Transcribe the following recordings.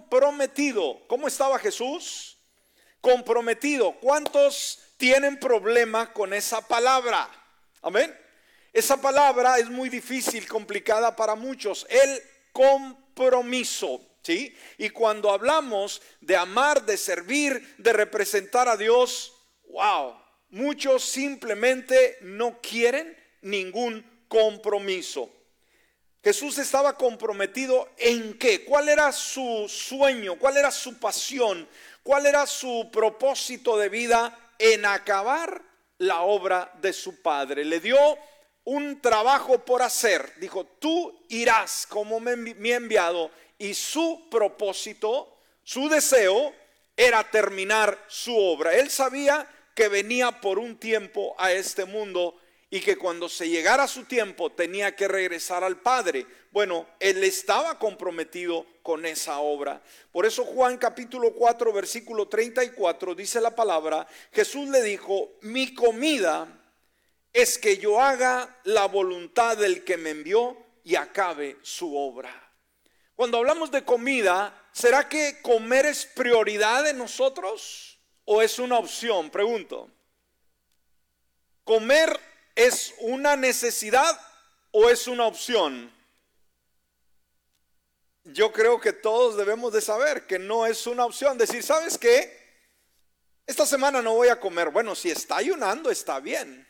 comprometido. ¿Cómo estaba Jesús? Comprometido. ¿Cuántos tienen problema con esa palabra? Amén. Esa palabra es muy difícil, complicada para muchos. El compromiso. ¿Sí? Y cuando hablamos de amar, de servir, de representar a Dios, wow, muchos simplemente no quieren ningún compromiso. Jesús estaba comprometido en qué? ¿Cuál era su sueño? ¿Cuál era su pasión? ¿Cuál era su propósito de vida en acabar la obra de su Padre? Le dio un trabajo por hacer. Dijo, tú irás como me, enviado. Y su propósito, su deseo, era terminar su obra. Él sabía que venía por un tiempo a este mundo y que cuando se llegara su tiempo tenía que regresar al Padre. Bueno, él estaba comprometido con esa obra. Por eso Juan capítulo 4 versículo 34 dice la palabra, Jesús le dijo, mi comida es que yo haga la voluntad del que me envió y acabe su obra. Cuando hablamos de comida, ¿será que comer es prioridad en nosotros o es una opción? Pregunto. Comer ¿Es una necesidad o es una opción? Yo creo que todos debemos de saber que no es una opción. Decir, ¿sabes qué? Esta semana no voy a comer. Bueno, si está ayunando está bien.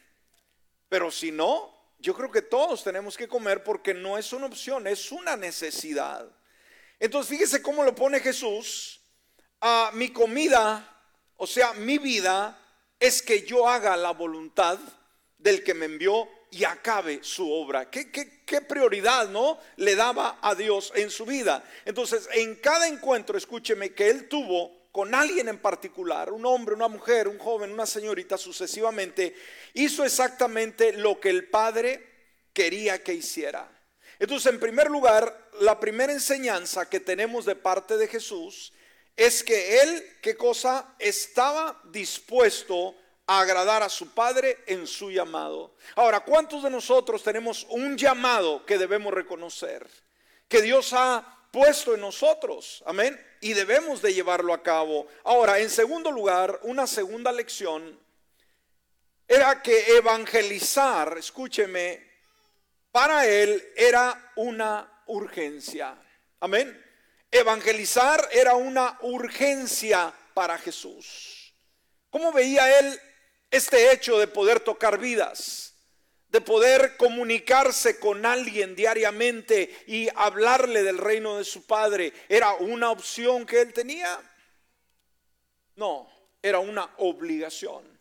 Pero si no, yo creo que todos tenemos que comer porque no es una opción, es una necesidad. Entonces fíjese cómo lo pone Jesús. A mi comida, o sea, mi vida, es que yo haga la voluntad del que me envió y acabe su obra. ¿Qué, qué, prioridad, no? Le daba a Dios en su vida. Entonces, en cada encuentro, escúcheme, que él tuvo con alguien en particular, un hombre, una mujer, un joven, una señorita, sucesivamente, hizo exactamente lo que el Padre quería que hiciera. Entonces, en primer lugar, la primera enseñanza que tenemos de parte de Jesús es que él, ¿qué cosa? Estaba dispuesto agradar a su Padre en su llamado. Ahora, ¿cuántos de nosotros tenemos un llamado que debemos reconocer? Que Dios ha puesto en nosotros, amén, y debemos de llevarlo a cabo. Ahora, en segundo lugar, una segunda lección era que evangelizar, escúcheme, para él era una urgencia. Amén. Evangelizar era una urgencia para Jesús. ¿Cómo veía él este hecho de poder tocar vidas, de poder comunicarse con alguien diariamente y hablarle del reino de su padre, ¿era una opción que él tenía? No, era una obligación.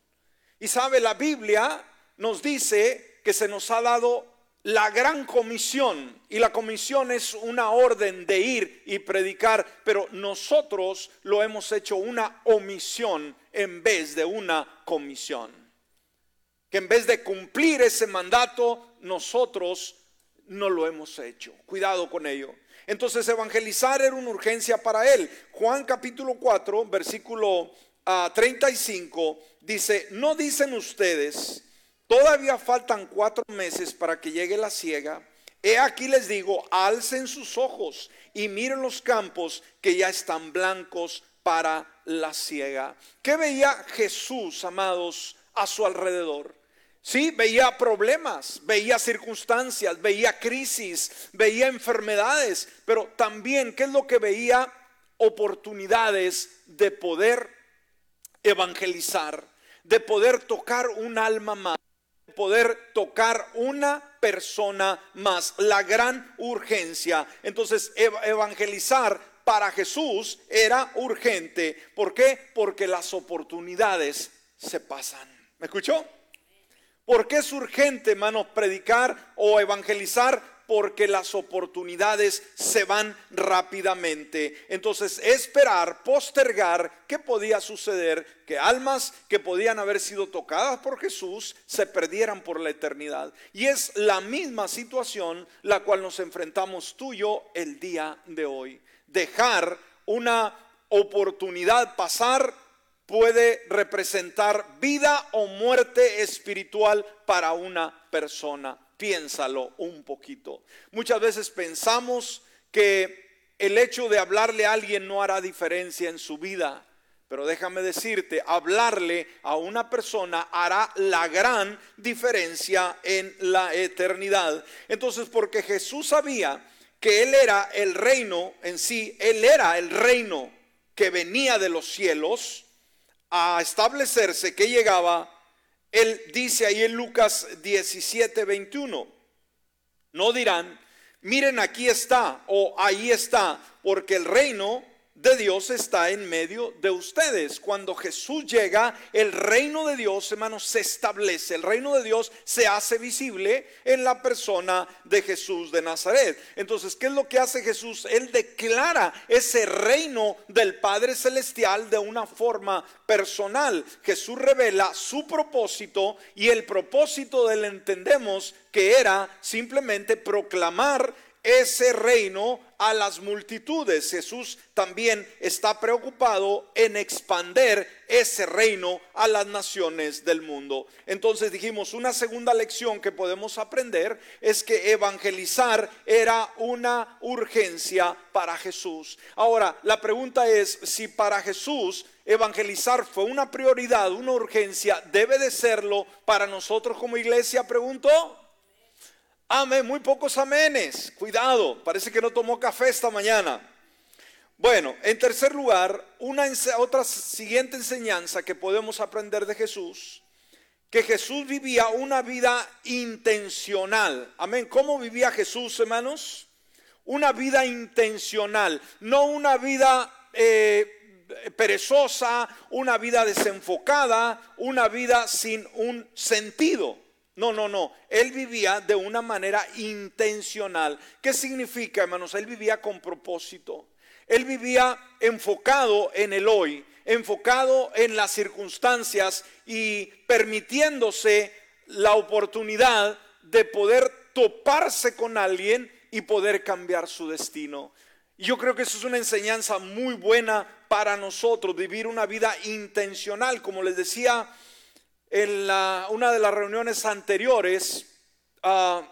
Y sabe, la Biblia nos dice que se nos ha dado la gran comisión, y la comisión es una orden de ir y predicar, pero nosotros lo hemos hecho una omisión en vez de una comisión. Que en vez de cumplir ese mandato, nosotros no lo hemos hecho. Cuidado con ello. Entonces evangelizar era una urgencia para él. Juan capítulo 4, versículo 35 ah, dice, no dicen ustedes, todavía faltan cuatro meses para que llegue la ciega. He aquí les digo, alcen sus ojos y miren los campos que ya están blancos para la ciega. ¿Qué veía Jesús, amados, a su alrededor? Sí, veía problemas, veía circunstancias, veía crisis, veía enfermedades, pero también, ¿qué es lo que veía? Oportunidades de poder evangelizar, de poder tocar un alma más, poder tocar una persona más, la gran urgencia. Entonces, evangelizar para Jesús era urgente. ¿Por qué? Porque las oportunidades se pasan. ¿Me escuchó? ¿Por qué es urgente, hermanos, predicar o evangelizar? Porque las oportunidades se van rápidamente. Entonces, esperar, postergar, ¿qué podía suceder? Que almas que podían haber sido tocadas por Jesús se perdieran por la eternidad. Y es la misma situación la cual nos enfrentamos tú y yo el día de hoy dejar una oportunidad pasar puede representar vida o muerte espiritual para una persona. Piénsalo un poquito. Muchas veces pensamos que el hecho de hablarle a alguien no hará diferencia en su vida. Pero déjame decirte, hablarle a una persona hará la gran diferencia en la eternidad. Entonces, porque Jesús sabía que Él era el reino en sí, Él era el reino que venía de los cielos a establecerse, que llegaba, Él dice ahí en Lucas 17, 21, no dirán, miren aquí está o ahí está, porque el reino de Dios está en medio de ustedes. Cuando Jesús llega, el reino de Dios, hermanos, se establece. El reino de Dios se hace visible en la persona de Jesús de Nazaret. Entonces, ¿qué es lo que hace Jesús? Él declara ese reino del Padre Celestial de una forma personal. Jesús revela su propósito y el propósito de él entendemos que era simplemente proclamar ese reino a las multitudes. Jesús también está preocupado en expander ese reino a las naciones del mundo. Entonces dijimos, una segunda lección que podemos aprender es que evangelizar era una urgencia para Jesús. Ahora, la pregunta es si para Jesús evangelizar fue una prioridad, una urgencia, debe de serlo para nosotros como iglesia, pregunto. Amén, muy pocos amenes. Cuidado, parece que no tomó café esta mañana. Bueno, en tercer lugar, una otra siguiente enseñanza que podemos aprender de Jesús, que Jesús vivía una vida intencional. Amén. ¿Cómo vivía Jesús, hermanos? Una vida intencional, no una vida eh, perezosa, una vida desenfocada, una vida sin un sentido. No, no, no. Él vivía de una manera intencional. ¿Qué significa, hermanos? Él vivía con propósito. Él vivía enfocado en el hoy, enfocado en las circunstancias y permitiéndose la oportunidad de poder toparse con alguien y poder cambiar su destino. Y yo creo que eso es una enseñanza muy buena para nosotros, vivir una vida intencional. Como les decía, en la, una de las reuniones anteriores, ah,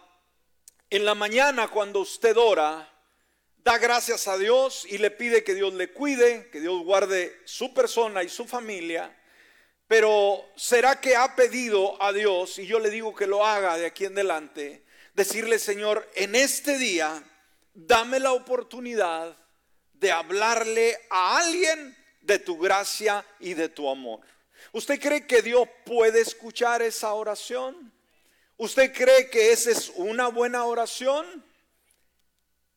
en la mañana cuando usted ora, da gracias a Dios y le pide que Dios le cuide, que Dios guarde su persona y su familia. Pero ¿será que ha pedido a Dios, y yo le digo que lo haga de aquí en adelante, decirle, Señor, en este día, dame la oportunidad de hablarle a alguien de tu gracia y de tu amor? ¿Usted cree que Dios puede escuchar esa oración? ¿Usted cree que esa es una buena oración?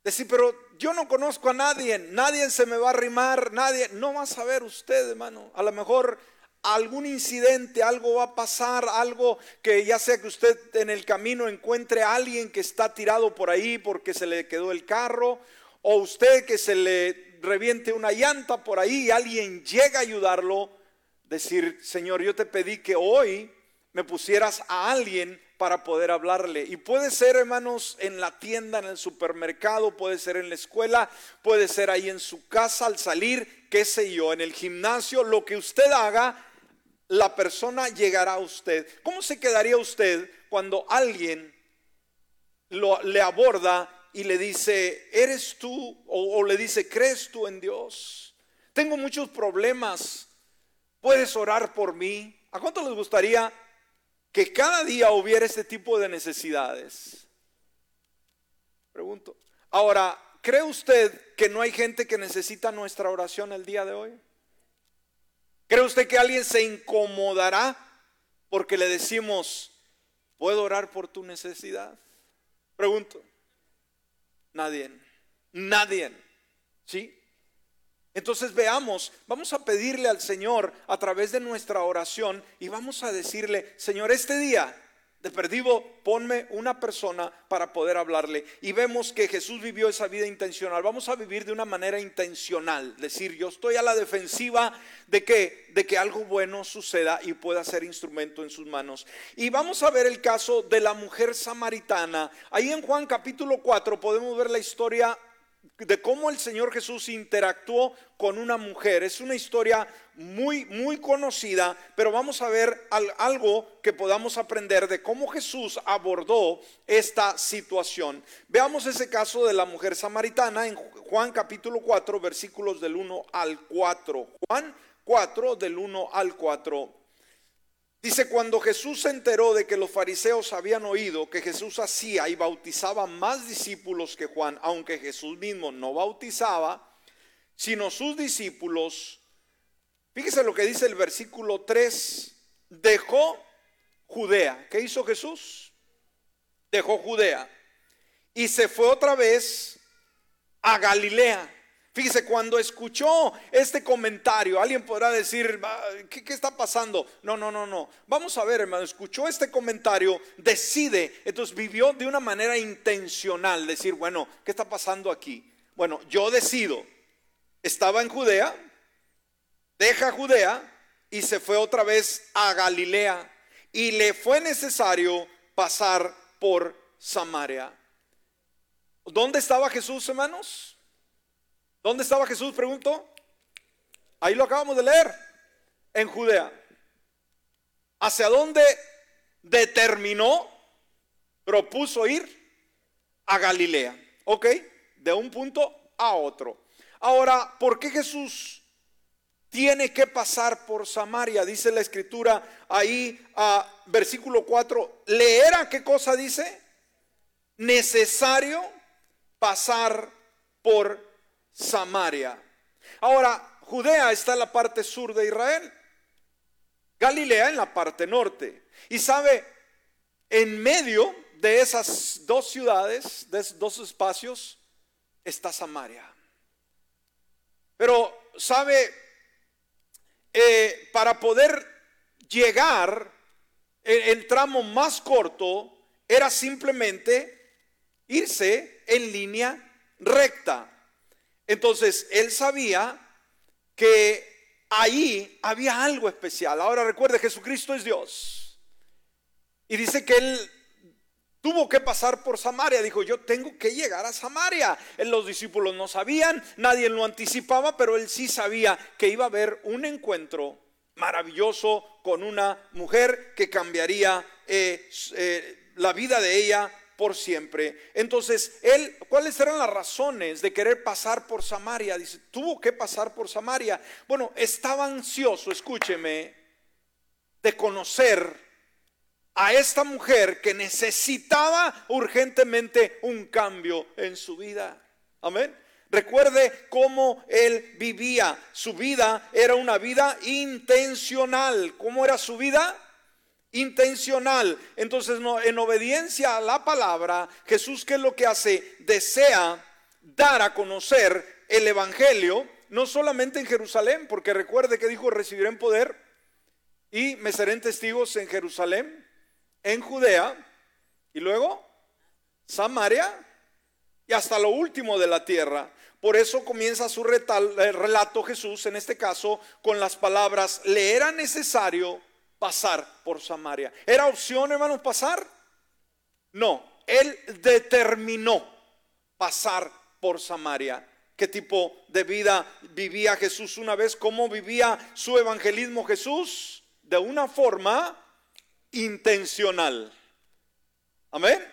Decir, pero yo no conozco a nadie, nadie se me va a arrimar, nadie, no va a saber usted, hermano. A lo mejor algún incidente, algo va a pasar, algo que ya sea que usted en el camino encuentre a alguien que está tirado por ahí porque se le quedó el carro, o usted que se le reviente una llanta por ahí y alguien llega a ayudarlo decir, Señor, yo te pedí que hoy me pusieras a alguien para poder hablarle. Y puede ser, hermanos, en la tienda, en el supermercado, puede ser en la escuela, puede ser ahí en su casa al salir, qué sé yo, en el gimnasio, lo que usted haga, la persona llegará a usted. ¿Cómo se quedaría usted cuando alguien lo, le aborda y le dice, ¿eres tú? O, o le dice, ¿crees tú en Dios? Tengo muchos problemas ¿Puedes orar por mí? ¿A cuánto les gustaría que cada día hubiera este tipo de necesidades? Pregunto. Ahora, ¿cree usted que no hay gente que necesita nuestra oración el día de hoy? ¿Cree usted que alguien se incomodará porque le decimos, ¿puedo orar por tu necesidad? Pregunto. Nadie. Nadie. ¿Sí? Entonces veamos, vamos a pedirle al Señor a través de nuestra oración y vamos a decirle, Señor, este día de perdido, ponme una persona para poder hablarle. Y vemos que Jesús vivió esa vida intencional. Vamos a vivir de una manera intencional. Decir, yo estoy a la defensiva de que, de que algo bueno suceda y pueda ser instrumento en sus manos. Y vamos a ver el caso de la mujer samaritana. Ahí en Juan capítulo 4 podemos ver la historia de cómo el Señor Jesús interactuó con una mujer. Es una historia muy, muy conocida, pero vamos a ver algo que podamos aprender de cómo Jesús abordó esta situación. Veamos ese caso de la mujer samaritana en Juan capítulo 4, versículos del 1 al 4. Juan 4, del 1 al 4. Dice, cuando Jesús se enteró de que los fariseos habían oído que Jesús hacía y bautizaba más discípulos que Juan, aunque Jesús mismo no bautizaba, sino sus discípulos, fíjese lo que dice el versículo 3, dejó Judea. ¿Qué hizo Jesús? Dejó Judea y se fue otra vez a Galilea Fíjese, cuando escuchó este comentario, alguien podrá decir, ¿qué, ¿qué, está pasando? No, no, no, no. Vamos a ver, hermano, escuchó este comentario, decide, entonces vivió de una manera intencional, decir, bueno, ¿qué está pasando aquí? Bueno, yo decido, estaba en Judea, deja Judea y se fue otra vez a Galilea y le fue necesario pasar por Samaria. ¿Dónde estaba Jesús, hermanos? ¿Dónde estaba Jesús? Pregunto. Ahí lo acabamos de leer. En Judea. ¿Hacia dónde determinó, propuso ir? A Galilea. ¿Ok? De un punto a otro. Ahora, ¿por qué Jesús tiene que pasar por Samaria? Dice la escritura ahí, a versículo 4. ¿Le era qué cosa dice? Necesario pasar por Samaria. Ahora, Judea está en la parte sur de Israel, Galilea en la parte norte. Y sabe, en medio de esas dos ciudades, de esos dos espacios, está Samaria. Pero, sabe, eh, para poder llegar, el tramo más corto era simplemente irse en línea recta. Entonces, él sabía que ahí había algo especial. Ahora recuerde, Jesucristo es Dios. Y dice que él tuvo que pasar por Samaria. Dijo, yo tengo que llegar a Samaria. Los discípulos no sabían, nadie lo anticipaba, pero él sí sabía que iba a haber un encuentro maravilloso con una mujer que cambiaría eh, eh, la vida de ella por siempre. Entonces, él, ¿cuáles eran las razones de querer pasar por Samaria? Dice, tuvo que pasar por Samaria. Bueno, estaba ansioso, escúcheme, de conocer a esta mujer que necesitaba urgentemente un cambio en su vida. Amén. Recuerde cómo él vivía. Su vida era una vida intencional. ¿Cómo era su vida? Intencional. Entonces, no, en obediencia a la palabra, Jesús, ¿qué es lo que hace? Desea dar a conocer el Evangelio, no solamente en Jerusalén, porque recuerde que dijo, recibiré poder y me seré testigos en Jerusalén, en Judea, y luego Samaria y hasta lo último de la tierra. Por eso comienza su relato Jesús, en este caso, con las palabras, le era necesario pasar por Samaria. ¿Era opción, hermanos, pasar? No, él determinó pasar por Samaria. ¿Qué tipo de vida vivía Jesús una vez? ¿Cómo vivía su evangelismo Jesús? De una forma intencional. Amén.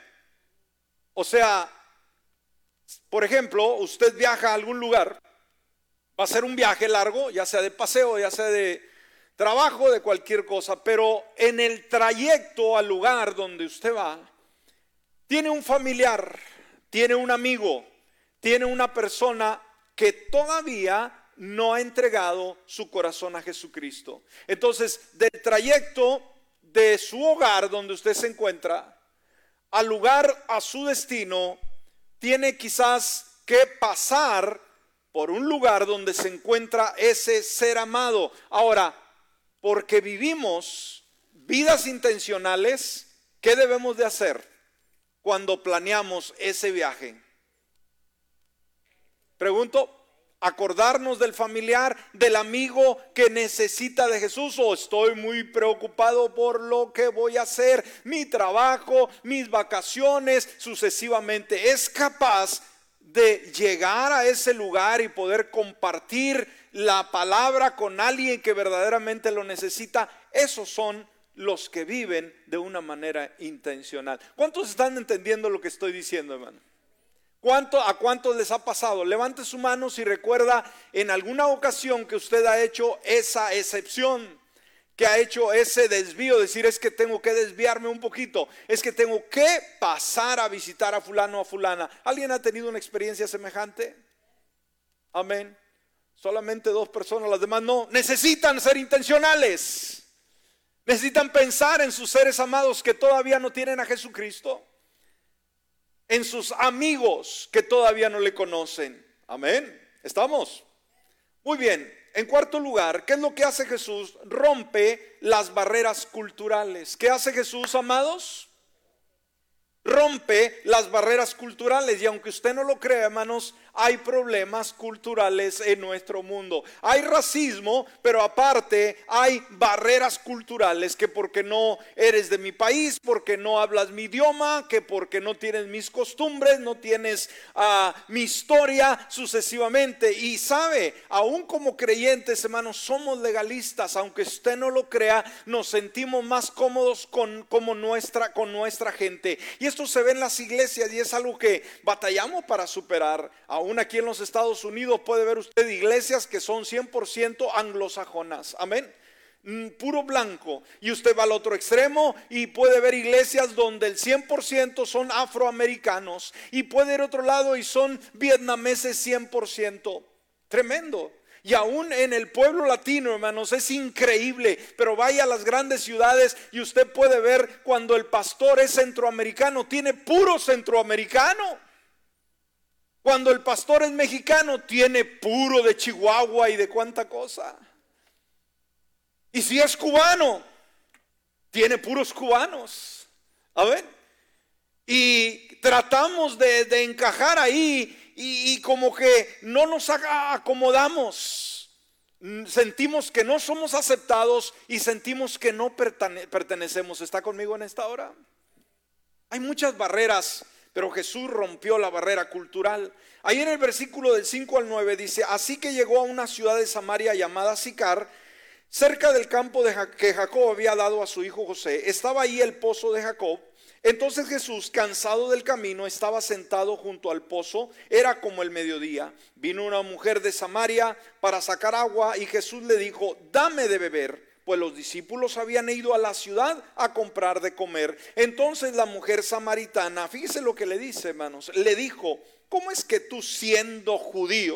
O sea, por ejemplo, usted viaja a algún lugar, va a ser un viaje largo, ya sea de paseo, ya sea de trabajo, de cualquier cosa, pero en el trayecto al lugar donde usted va, tiene un familiar, tiene un amigo, tiene una persona que todavía no ha entregado su corazón a Jesucristo. Entonces, del trayecto de su hogar donde usted se encuentra al lugar, a su destino, tiene quizás que pasar por un lugar donde se encuentra ese ser amado. Ahora, porque vivimos vidas intencionales, ¿qué debemos de hacer cuando planeamos ese viaje? Pregunto, acordarnos del familiar, del amigo que necesita de Jesús o estoy muy preocupado por lo que voy a hacer, mi trabajo, mis vacaciones, sucesivamente. Es capaz de llegar a ese lugar y poder compartir la palabra con alguien que verdaderamente lo necesita, esos son los que viven de una manera intencional. ¿Cuántos están entendiendo lo que estoy diciendo, hermano? ¿Cuánto, ¿A cuántos les ha pasado? Levante su mano si recuerda en alguna ocasión que usted ha hecho esa excepción, que ha hecho ese desvío, decir es que tengo que desviarme un poquito, es que tengo que pasar a visitar a fulano o a fulana. ¿Alguien ha tenido una experiencia semejante? Amén. Solamente dos personas, las demás no. Necesitan ser intencionales. Necesitan pensar en sus seres amados que todavía no tienen a Jesucristo. En sus amigos que todavía no le conocen. Amén. ¿Estamos? Muy bien. En cuarto lugar, ¿qué es lo que hace Jesús? Rompe las barreras culturales. ¿Qué hace Jesús, amados? rompe las barreras culturales. Y aunque usted no lo crea, hermanos, hay problemas culturales en nuestro mundo. Hay racismo, pero aparte hay barreras culturales que porque no eres de mi país, porque no hablas mi idioma, que porque no tienes mis costumbres, no tienes ah, mi historia sucesivamente. Y sabe, aún como creyentes, hermanos, somos legalistas, aunque usted no lo crea, nos sentimos más cómodos con, como nuestra, con nuestra gente. Y esto se ve en las iglesias y es algo que batallamos para superar. Aún aquí en los Estados Unidos puede ver usted iglesias que son 100% anglosajonas. Amén mm, puro blanco. Y usted va al otro extremo y puede ver iglesias donde el 100% son afroamericanos. Y puede ir a otro lado y son vietnameses 100%. Tremendo. Y aún en el pueblo latino, hermanos, es increíble. Pero vaya a las grandes ciudades y usted puede ver cuando el pastor es centroamericano, tiene puro centroamericano. Cuando el pastor es mexicano, tiene puro de Chihuahua y de cuánta cosa. Y si es cubano, tiene puros cubanos. A ver. Y tratamos de, encajar ahí y, como que no nos acomodamos. Sentimos que no somos aceptados y sentimos que no pertenecemos. ¿Está conmigo en esta hora? Hay muchas barreras, pero Jesús rompió la barrera cultural. Ahí en el versículo del 5 al 9 dice, así que llegó a una ciudad de Samaria llamada Sicar, cerca del campo de que Jacob había dado a su hijo José. Estaba ahí el pozo de Jacob. Entonces Jesús, cansado del camino, estaba sentado junto al pozo, era como el mediodía. Vino una mujer de Samaria para sacar agua y Jesús le dijo, dame de beber, pues los discípulos habían ido a la ciudad a comprar de comer. Entonces la mujer samaritana, fíjese lo que le dice, hermanos, le dijo, ¿cómo es que tú siendo judío,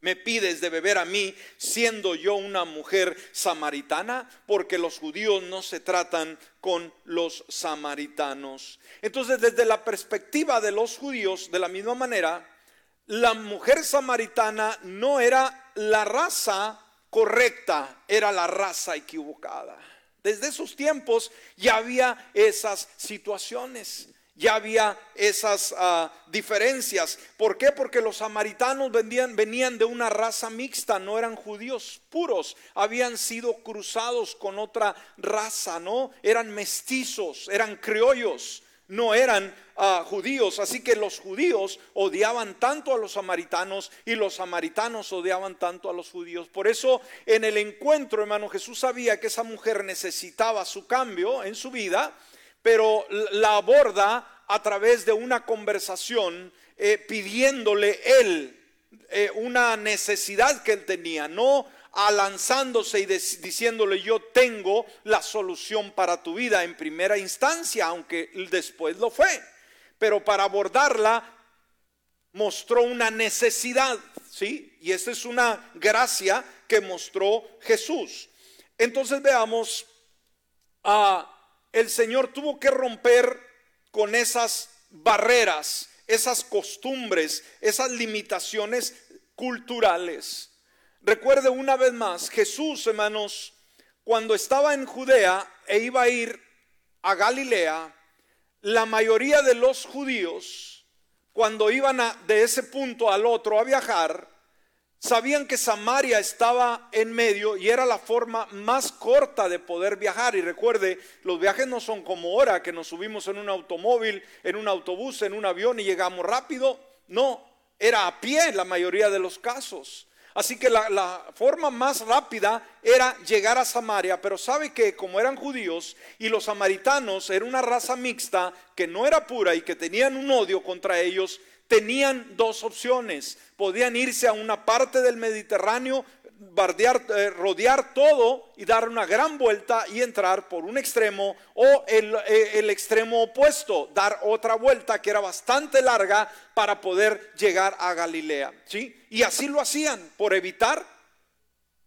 me pides de beber a mí siendo yo una mujer samaritana, porque los judíos no se tratan con los samaritanos. Entonces, desde la perspectiva de los judíos, de la misma manera, la mujer samaritana no era la raza correcta, era la raza equivocada. Desde esos tiempos ya había esas situaciones ya había esas ah, diferencias. ¿Por qué? Porque los samaritanos venían de una raza mixta, no eran judíos puros, habían sido cruzados con otra raza, ¿no? Eran mestizos, eran criollos, no eran judíos. Así que los judíos odiaban tanto a los samaritanos y los samaritanos odiaban tanto a los judíos. Por eso en el encuentro, hermano, Jesús sabía que esa mujer necesitaba su cambio en su vida pero la aborda a través de una conversación eh, pidiéndole él eh, una necesidad que él tenía, no alanzándose y diciéndole yo tengo la solución para tu vida en primera instancia, aunque después lo fue, pero para abordarla mostró una necesidad, ¿sí? Y esa es una gracia que mostró Jesús. Entonces veamos a el Señor tuvo que romper con esas barreras, esas costumbres, esas limitaciones culturales. Recuerde una vez más, Jesús, hermanos, cuando estaba en Judea e iba a ir a Galilea, la mayoría de los judíos, cuando iban de ese punto al otro a viajar, Sabían que Samaria estaba en medio y era la forma más corta de poder viajar. Y recuerde, los viajes no son como ahora que nos subimos en un automóvil, en un autobús, en un avión y llegamos rápido. No, era a pie en la mayoría de los casos. Así que la, forma más rápida era llegar a Samaria, pero sabe que como eran judíos y los samaritanos eran una raza mixta que no era pura y que tenían un odio contra ellos, tenían dos opciones. Podían irse a una parte del Mediterráneo bardear, eh, rodear todo y dar una gran vuelta y entrar por un extremo o el, eh, el, extremo opuesto, dar otra vuelta que era bastante larga para poder llegar a Galilea. ¿sí? Y así lo hacían por evitar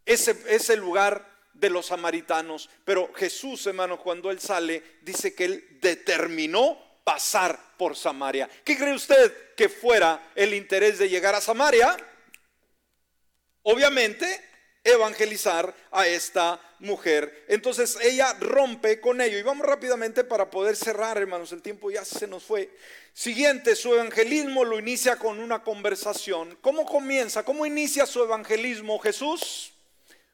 ese, ese lugar de los samaritanos. Pero Jesús, hermano, cuando él sale, dice que él determinó pasar por Samaria. ¿Qué cree usted que fuera el interés de llegar a Samaria? Obviamente, evangelizar a esta mujer. Entonces ella rompe con ello. Y vamos rápidamente para poder cerrar, hermanos, el tiempo ya se nos fue. Siguiente, su evangelismo lo inicia con una conversación. ¿Cómo comienza? ¿Cómo inicia su evangelismo Jesús?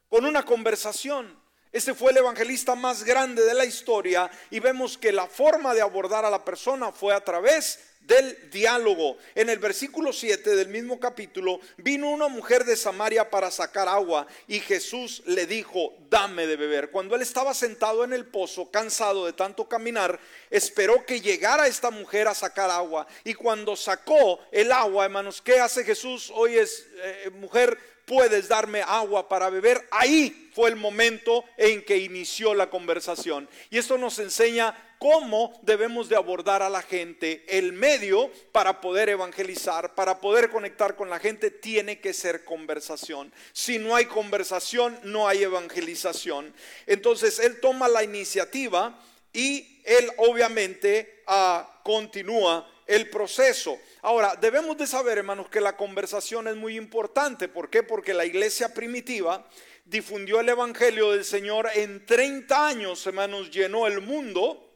Con una conversación. Este fue el evangelista más grande de la historia y vemos que la forma de abordar a la persona fue a través del diálogo. En el versículo 7 del mismo capítulo, vino una mujer de Samaria para sacar agua y Jesús le dijo, dame de beber. Cuando él estaba sentado en el pozo, cansado de tanto caminar, esperó que llegara esta mujer a sacar agua. Y cuando sacó el agua, hermanos, ¿qué hace Jesús? Hoy es, eh, mujer, puedes darme agua para beber. Ahí fue el momento en que inició la conversación. Y esto nos enseña cómo debemos de abordar a la gente. El medio para poder evangelizar, para poder conectar con la gente, tiene que ser conversación. Si no hay conversación, no hay evangelización. Entonces, él toma la iniciativa y él obviamente ah, continúa el proceso. Ahora, debemos de saber, hermanos, que la conversación es muy importante. ¿Por qué? Porque la iglesia primitiva difundió el Evangelio del Señor en 30 años, hermanos, llenó el mundo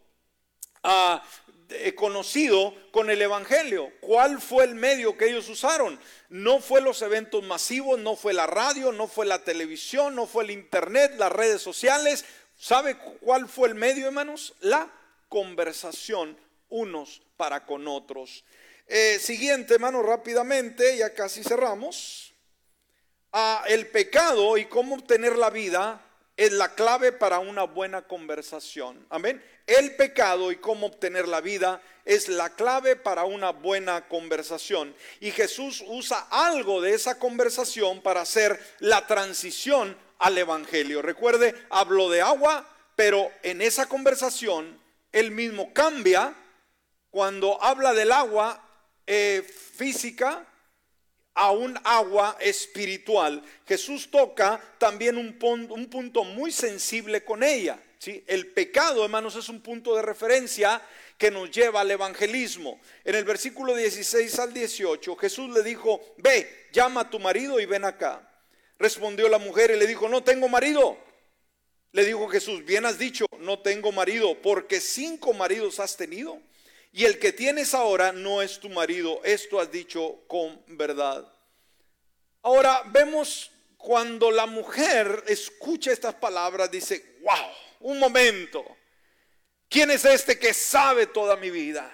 conocido con el Evangelio. ¿Cuál fue el medio que ellos usaron? No fue los eventos masivos, no fue la radio, no fue la televisión, no fue el internet, las redes sociales. ¿Sabe cuál fue el medio, hermanos? La conversación unos para con otros. Eh, siguiente, hermanos, rápidamente, ya casi cerramos. El pecado y cómo obtener la vida es la clave para una buena conversación. Amén. El pecado y cómo obtener la vida es la clave para una buena conversación. Y Jesús usa algo de esa conversación para hacer la transición al Evangelio. Recuerde, habló de agua, pero en esa conversación él mismo cambia cuando habla del agua eh, física a un agua espiritual. Jesús toca también un, un punto muy sensible con ella. El pecado, hermanos, es un punto de referencia que nos lleva al evangelismo. En el versículo 16 al 18, Jesús le dijo, ve, llama a tu marido y ven acá. Respondió la mujer y le dijo, no tengo marido. Le dijo Jesús, bien has dicho, no tengo marido, porque cinco maridos has tenido. Y el que tienes ahora no es tu marido. Esto has dicho con verdad. Ahora vemos cuando la mujer escucha estas palabras, dice, wow un momento. ¿Quién es este que sabe toda mi vida?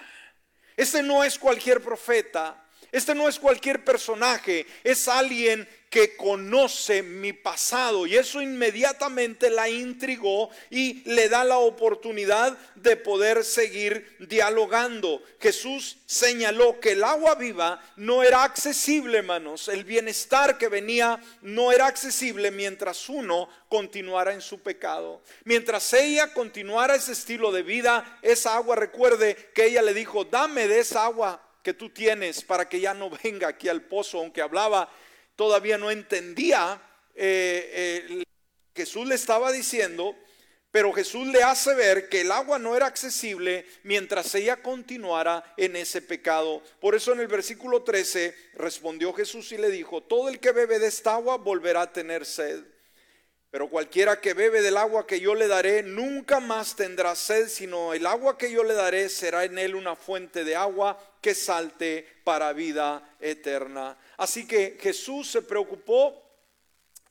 Este no es cualquier profeta, este no es cualquier personaje, es alguien que conoce mi pasado y eso inmediatamente la intrigó y le da la oportunidad de poder seguir dialogando. Jesús señaló que el agua viva no era accesible, hermanos, el bienestar que venía no era accesible mientras uno continuara en su pecado. Mientras ella continuara ese estilo de vida, esa agua, recuerde que ella le dijo, dame de esa agua que tú tienes para que ya no venga aquí al pozo, aunque hablaba todavía no entendía eh, eh, Jesús le estaba diciendo, pero Jesús le hace ver que el agua no era accesible mientras ella continuara en ese pecado. Por eso en el versículo 13 respondió Jesús y le dijo, todo el que bebe de esta agua volverá a tener sed. Pero cualquiera que bebe del agua que yo le daré nunca más tendrá sed, sino el agua que yo le daré será en él una fuente de agua que salte para vida eterna. Así que Jesús se preocupó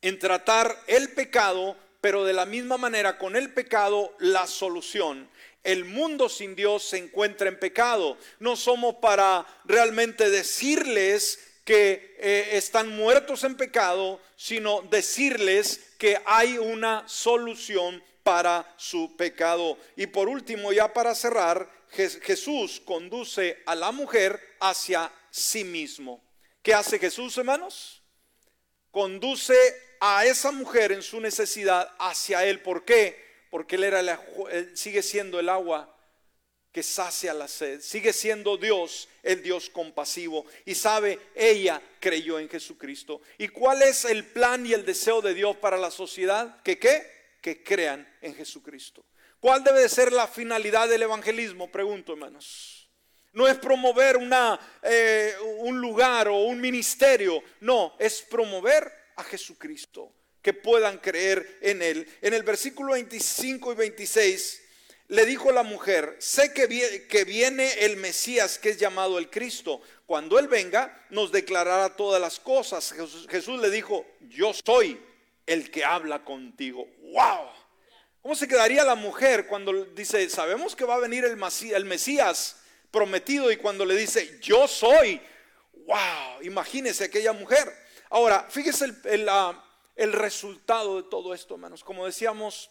en tratar el pecado, pero de la misma manera con el pecado la solución. El mundo sin Dios se encuentra en pecado. No somos para realmente decirles que eh, están muertos en pecado, sino decirles que hay una solución para su pecado. Y por último, ya para cerrar, Jesús conduce a la mujer hacia sí mismo. ¿Qué hace Jesús, hermanos? Conduce a esa mujer en su necesidad hacia él. ¿Por qué? Porque él, era sigue siendo el agua que sacia la sed. Sigue siendo Dios, el Dios compasivo. Y sabe, ella creyó en Jesucristo. ¿Y cuál es el plan y el deseo de Dios para la sociedad? ¿Que qué? Que crean en Jesucristo. ¿Cuál debe de ser la finalidad del evangelismo? Pregunto, hermanos. No es promover una, eh, un lugar o un ministerio, no, es promover a Jesucristo, que puedan creer en Él. En el versículo 25 y 26 le dijo la mujer, sé que, que viene el Mesías que es llamado el Cristo. Cuando Él venga, nos declarará todas las cosas. Jesús, Jesús le dijo, yo soy el que habla contigo. ¡Wow! ¿Cómo se quedaría la mujer cuando dice, sabemos que va a venir el Mesías prometido y cuando le dice, yo soy? ¡Wow! Imagínese aquella mujer. Ahora, fíjese el, el, resultado de todo esto, hermanos. Como decíamos,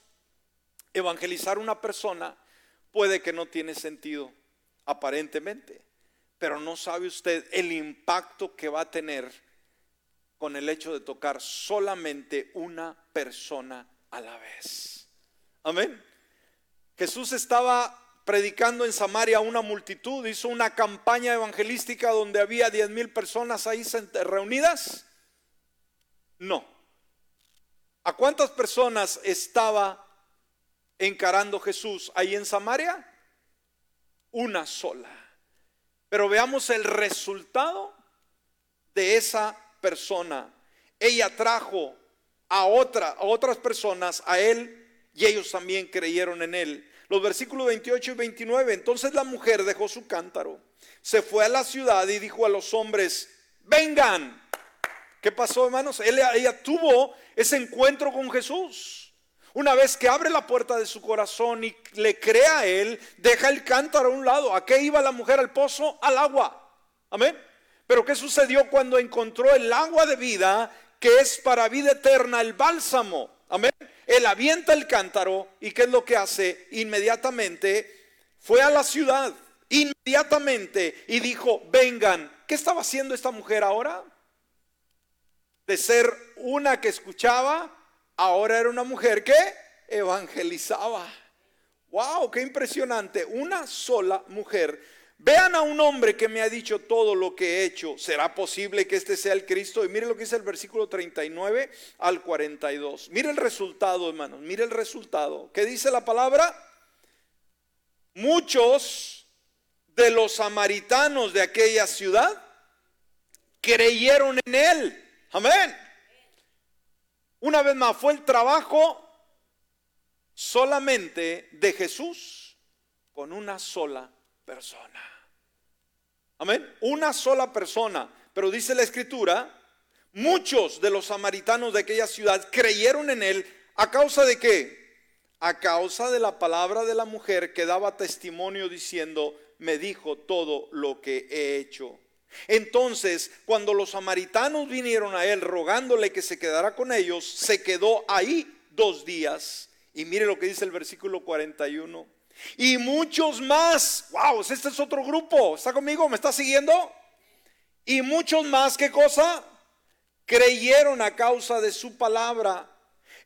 evangelizar una persona puede que no tiene sentido, aparentemente, pero no sabe usted el impacto que va a tener con el hecho de tocar solamente una persona a la vez. Amén. Jesús estaba predicando en Samaria a una multitud, hizo una campaña evangelística donde había diez mil personas ahí reunidas. No. ¿A cuántas personas estaba encarando Jesús ahí en Samaria? Una sola. Pero veamos el resultado de esa persona. Ella trajo a, otra, a otras personas a él y ellos también creyeron en él. Los versículos 28 y 29, entonces la mujer dejó su cántaro, se fue a la ciudad y dijo a los hombres, vengan. ¿Qué pasó, hermanos? Ella, ella tuvo ese encuentro con Jesús. Una vez que abre la puerta de su corazón y le cree a él, deja el cántaro a un lado. ¿A qué iba la mujer al pozo? Al agua. Amén. Pero ¿qué sucedió cuando encontró el agua de vida, que es para vida eterna, el bálsamo? Amén. Él avienta el cántaro y ¿qué es lo que hace? Inmediatamente fue a la ciudad, inmediatamente y dijo, vengan. ¿Qué estaba haciendo esta mujer ahora? De ser una que escuchaba, ahora era una mujer que evangelizaba. ¡Wow! ¡Qué impresionante! Una sola mujer Vean a un hombre que me ha dicho todo lo que he hecho. ¿Será posible que este sea el Cristo? Y mire lo que dice el versículo 39 al 42. Mire el resultado, hermanos. Mire el resultado. ¿Qué dice la palabra? Muchos de los samaritanos de aquella ciudad creyeron en él. Amén. Una vez más, fue el trabajo solamente de Jesús con una sola persona. Amén. Una sola persona. Pero dice la escritura, muchos de los samaritanos de aquella ciudad creyeron en él a causa de qué? A causa de la palabra de la mujer que daba testimonio diciendo, me dijo todo lo que he hecho. Entonces, cuando los samaritanos vinieron a él rogándole que se quedara con ellos, se quedó ahí dos días. Y mire lo que dice el versículo 41. Y muchos más. Wow, este es otro grupo. ¿Está conmigo? ¿Me está siguiendo? Y muchos más, ¿qué cosa? Creyeron a causa de su palabra.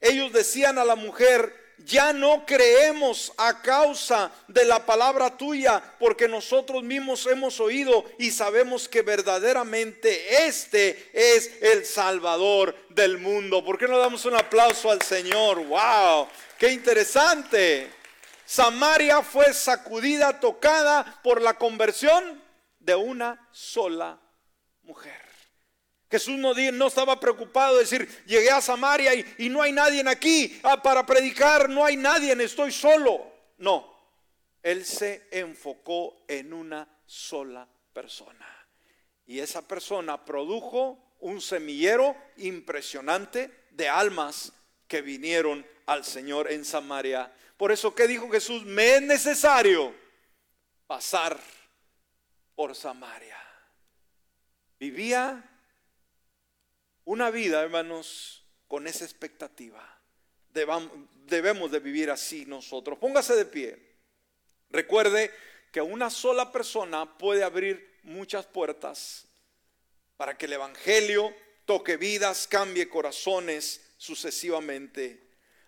Ellos decían a la mujer, ya no creemos a causa de la palabra tuya, porque nosotros mismos hemos oído y sabemos que verdaderamente este es el Salvador del mundo. ¿Por qué no damos un aplauso al Señor? ¡Wow! ¡Qué interesante! Samaria fue sacudida, tocada por la conversión de una sola mujer. Jesús no, estaba preocupado de decir, llegué a Samaria y, no hay nadie aquí ah, para predicar, no hay nadie, estoy solo. No, él se enfocó en una sola persona. Y esa persona produjo un semillero impresionante de almas que vinieron al Señor en Samaria por eso, ¿qué dijo Jesús? Me es necesario pasar por Samaria. Vivía una vida, hermanos, con esa expectativa. Debemos de vivir así nosotros. Póngase de pie. Recuerde que una sola persona puede abrir muchas puertas para que el Evangelio toque vidas, cambie corazones sucesivamente.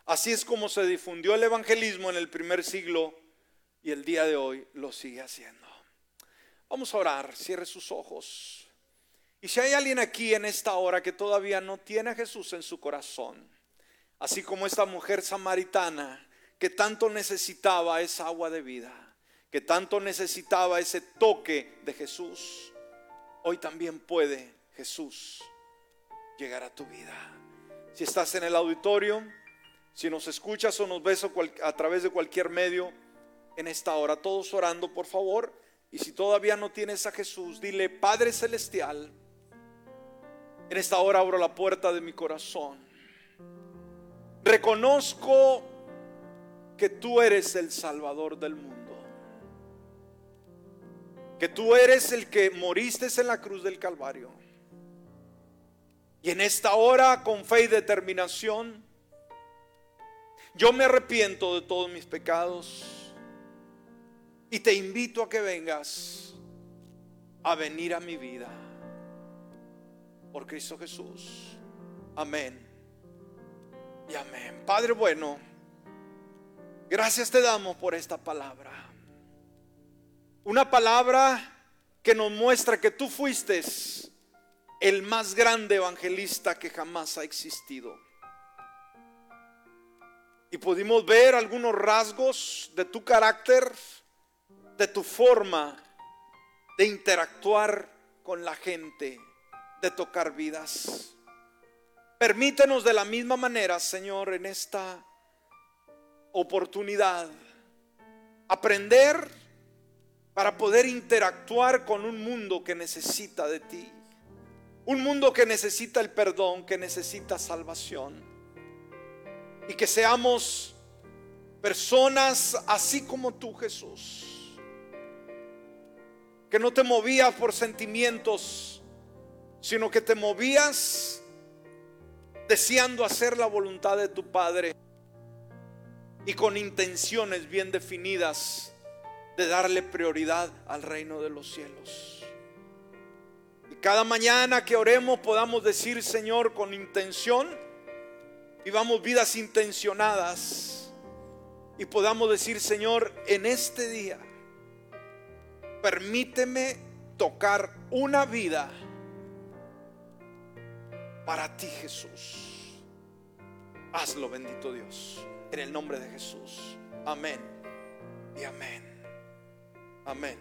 Así es como se difundió el evangelismo en el primer siglo y el día de hoy lo sigue haciendo. Vamos a orar, cierre sus ojos. Y si hay alguien aquí en esta hora que todavía no tiene a Jesús en su corazón, así como esta mujer samaritana que tanto necesitaba esa agua de vida, que tanto necesitaba ese toque de Jesús, hoy también puede Jesús llegar a tu vida. Si estás en el auditorio, si nos escuchas o nos ves a través de cualquier medio en esta hora, todos orando, por favor. Y si todavía no tienes a Jesús, dile, Padre Celestial, en esta hora abro la puerta de mi corazón. Reconozco que tú eres el Salvador del mundo. Que tú eres el que moriste en la cruz del Calvario. Y en esta hora, con fe y determinación, yo me arrepiento de todos mis pecados y te invito a que vengas a venir a mi vida por Cristo Jesús. Amén. Y amén. Padre bueno, gracias te damos por esta palabra. Una palabra que nos muestra que tú fuiste el más grande evangelista que jamás ha existido. Y pudimos ver algunos rasgos de tu carácter, de tu forma de interactuar con la gente, de tocar vidas. Permítenos de la misma manera, Señor, en esta oportunidad, aprender para poder interactuar con un mundo que necesita de ti. Un mundo que necesita el perdón, que necesita salvación. Y que seamos personas así como tú, Jesús. Que no te movías por sentimientos, sino que te movías deseando hacer la voluntad de tu Padre y con intenciones bien definidas de darle prioridad al reino de los cielos. Y cada mañana que oremos podamos decir, Señor, con intención, vivamos vidas intencionadas y podamos decir, Señor, en este día, permíteme tocar una vida para ti, Jesús. Hazlo, bendito Dios, en el nombre de Jesús. Amén y amén. Amén.